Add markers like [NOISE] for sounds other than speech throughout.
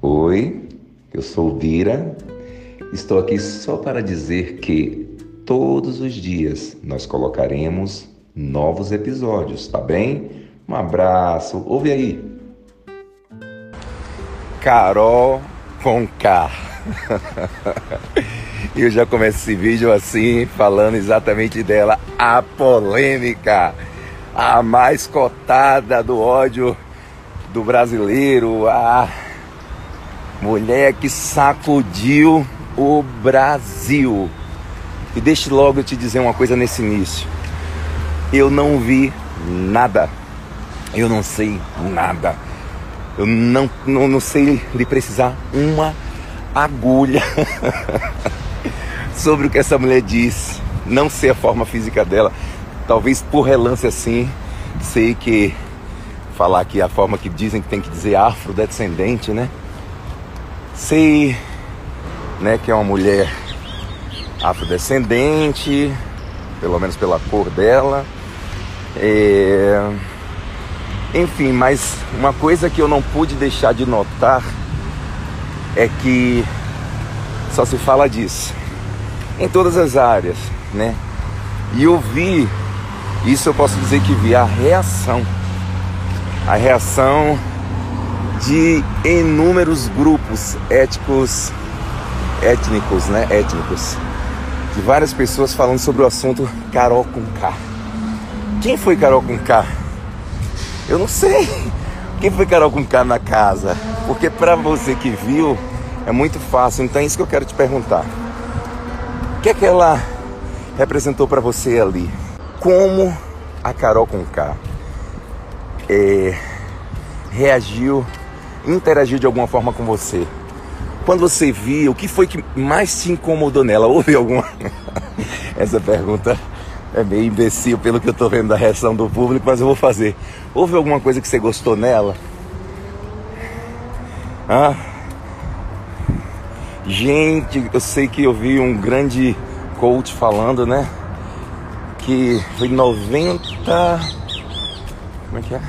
Oi, eu sou Dira. Estou aqui só para dizer que todos os dias nós colocaremos novos episódios, tá bem? Um abraço. Ouve aí. Carol com [LAUGHS] K. Eu já começo esse vídeo assim, falando exatamente dela, a polêmica, a mais cotada do ódio do brasileiro, a mulher que sacudiu o Brasil. E deixe logo eu te dizer uma coisa nesse início. Eu não vi nada. Eu não sei nada. Eu não, não, não sei lhe precisar uma agulha [LAUGHS] sobre o que essa mulher diz. Não sei a forma física dela. Talvez por relance assim, sei que falar aqui a forma que dizem que tem que dizer afrodescendente, né? Sei, né, que é uma mulher afrodescendente, pelo menos pela cor dela. É... Enfim, mas uma coisa que eu não pude deixar de notar é que só se fala disso em todas as áreas, né? E eu vi, isso eu posso dizer que vi a reação, a reação de inúmeros grupos étnicos, étnicos, né? Étnicos, de várias pessoas falando sobre o assunto Carol com K. Quem foi Carol com K? Eu não sei. Quem foi Carol com K na casa? Porque para você que viu, é muito fácil. Então é isso que eu quero te perguntar. O que é que ela representou para você ali? Como a Carol com K é, reagiu, interagiu de alguma forma com você? Quando você viu, o que foi que mais te incomodou nela? Houve alguma? [LAUGHS] Essa pergunta é meio imbecil pelo que eu tô vendo da reação do público, mas eu vou fazer. Houve alguma coisa que você gostou nela? Ah? Gente, eu sei que eu vi um grande coach falando, né? Que foi 90. Como é que é?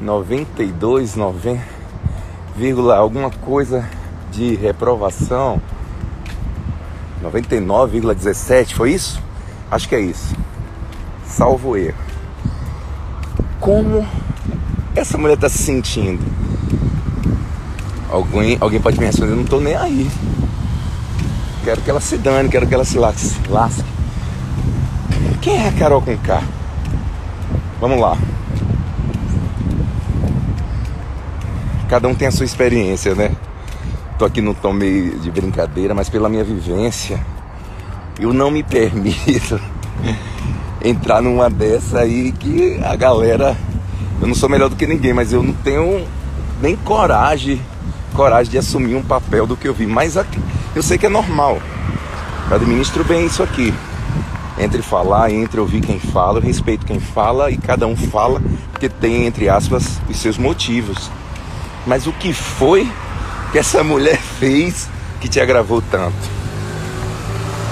92, 90, vírgula alguma coisa de reprovação. 99,17, foi isso? Acho que é isso. Salvo erro. Como essa mulher está se sentindo? Alguém, alguém pode me responder, eu não tô nem aí. Quero que ela se dane, quero que ela se lasque. Quem é a Carol com K? Vamos lá. Cada um tem a sua experiência, né? Tô aqui no tom meio de brincadeira, mas pela minha vivência, eu não me [LAUGHS] permito entrar numa dessa aí que a galera. Eu não sou melhor do que ninguém, mas eu não tenho nem coragem, coragem de assumir um papel do que eu vi. Mas eu sei que é normal. Eu administro bem isso aqui. Entre falar, entre ouvir quem fala, eu respeito quem fala e cada um fala porque tem, entre aspas, os seus motivos. Mas o que foi que essa mulher fez que te agravou tanto?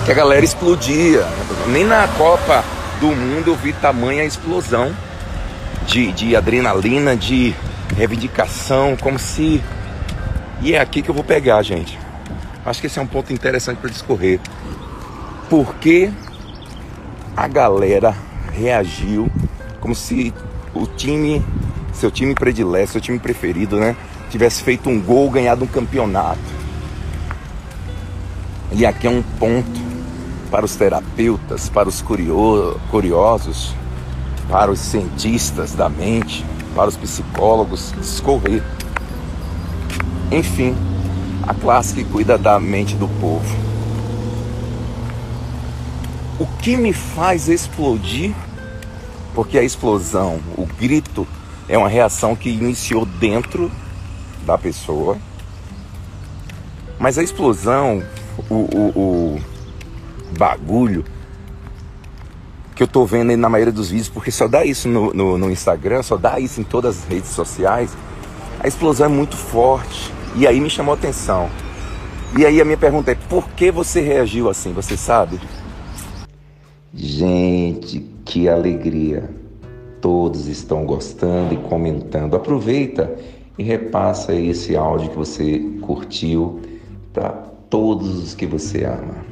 que a galera explodia. Nem na Copa do Mundo eu vi tamanha explosão de, de adrenalina, de reivindicação, como se. E é aqui que eu vou pegar, gente. Acho que esse é um ponto interessante para discorrer. Porque a galera reagiu como se o time, seu time predileto, seu time preferido, né, tivesse feito um gol, ganhado um campeonato. E aqui é um ponto para os terapeutas, para os curiosos, para os cientistas da mente, para os psicólogos, discorrer. Enfim, a classe que cuida da mente do povo. O que me faz explodir? Porque a explosão, o grito, é uma reação que iniciou dentro da pessoa. Mas a explosão, o, o, o bagulho que eu tô vendo na maioria dos vídeos, porque só dá isso no, no, no, Instagram, só dá isso em todas as redes sociais. A explosão é muito forte. E aí me chamou a atenção. E aí a minha pergunta é: por que você reagiu assim? Você sabe? Gente, que alegria! Todos estão gostando e comentando. Aproveita e repassa esse áudio que você curtiu para todos os que você ama.